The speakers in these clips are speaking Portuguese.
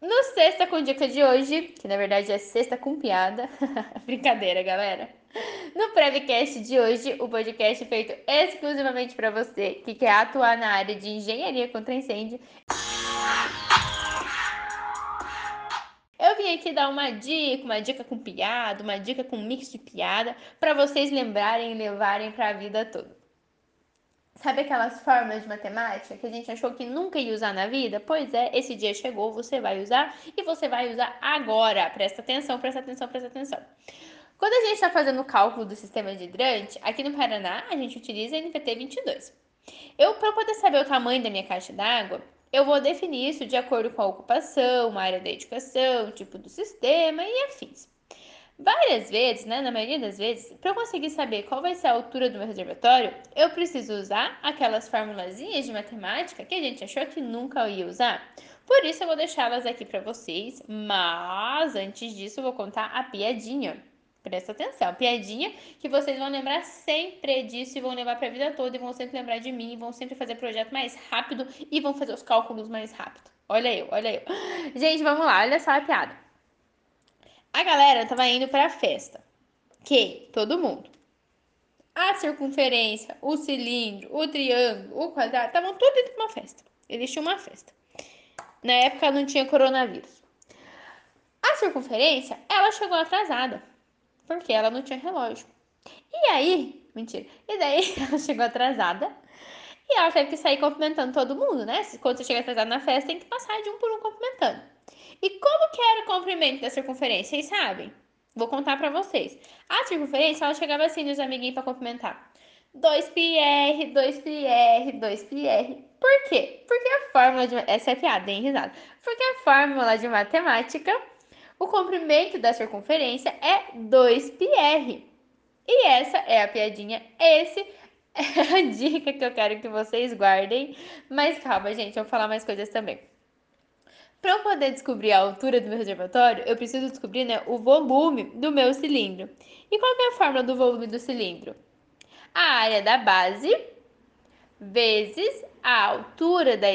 No Sexta com Dica de hoje, que na verdade é Sexta com Piada, brincadeira, galera. No Prevcast de hoje, o podcast feito exclusivamente para você que quer atuar na área de engenharia contra incêndio. Eu vim aqui dar uma dica, uma dica com piada, uma dica com mix de piada, para vocês lembrarem e levarem para a vida toda. Sabe aquelas fórmulas de matemática que a gente achou que nunca ia usar na vida? Pois é, esse dia chegou, você vai usar e você vai usar agora. Presta atenção, presta atenção, presta atenção. Quando a gente está fazendo o cálculo do sistema de hidrante, aqui no Paraná a gente utiliza NPT 22. Eu, para poder saber o tamanho da minha caixa d'água, eu vou definir isso de acordo com a ocupação, a área da edificação, tipo do sistema e afins. Várias vezes, né, na maioria das vezes, para eu conseguir saber qual vai ser a altura do meu reservatório, eu preciso usar aquelas formulazinhas de matemática que a gente achou que nunca ia usar. Por isso eu vou deixá-las aqui para vocês, mas antes disso eu vou contar a piadinha. Presta atenção, piadinha que vocês vão lembrar sempre disso e vão levar para a vida toda e vão sempre lembrar de mim, e vão sempre fazer projeto mais rápido e vão fazer os cálculos mais rápido. Olha eu, olha eu. Gente, vamos lá, olha só a piada. A galera tava indo para a festa. Quem? Todo mundo. A circunferência, o cilindro, o triângulo, o quadrado, estavam tudo dentro de uma festa. Eles tinham uma festa. Na época não tinha coronavírus. A circunferência, ela chegou atrasada, porque ela não tinha relógio. E aí, mentira. E daí ela chegou atrasada e ela teve que sair cumprimentando todo mundo, né? Quando você chega atrasado na festa, tem que passar de um por um cumprimentando. E como que era o comprimento da circunferência? Vocês sabem? Vou contar para vocês. A circunferência, ela chegava assim nos amiguinhos para cumprimentar. 2πr, 2πr, 2πr. Por quê? Porque a fórmula de... Essa é piada, hein, risada? Porque a fórmula de matemática, o comprimento da circunferência é 2πr. E essa é a piadinha. Esse é a dica que eu quero que vocês guardem. Mas calma, gente, eu vou falar mais coisas também. Para eu poder descobrir a altura do meu reservatório, eu preciso descobrir né, o volume do meu cilindro. E qual é a fórmula do volume do cilindro? A área da base vezes a altura da,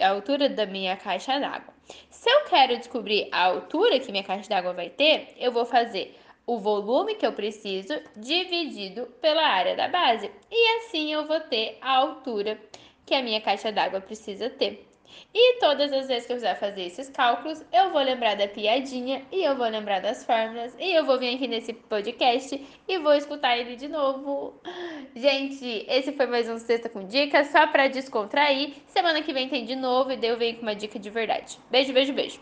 a altura da minha caixa d'água. Se eu quero descobrir a altura que minha caixa d'água vai ter, eu vou fazer o volume que eu preciso dividido pela área da base. E assim eu vou ter a altura que a minha caixa d'água precisa ter. E todas as vezes que eu quiser fazer esses cálculos, eu vou lembrar da piadinha e eu vou lembrar das fórmulas e eu vou vir aqui nesse podcast e vou escutar ele de novo. Gente, esse foi mais um Sexta com Dicas, só para descontrair. Semana que vem tem de novo e daí eu venho com uma dica de verdade. Beijo, beijo, beijo.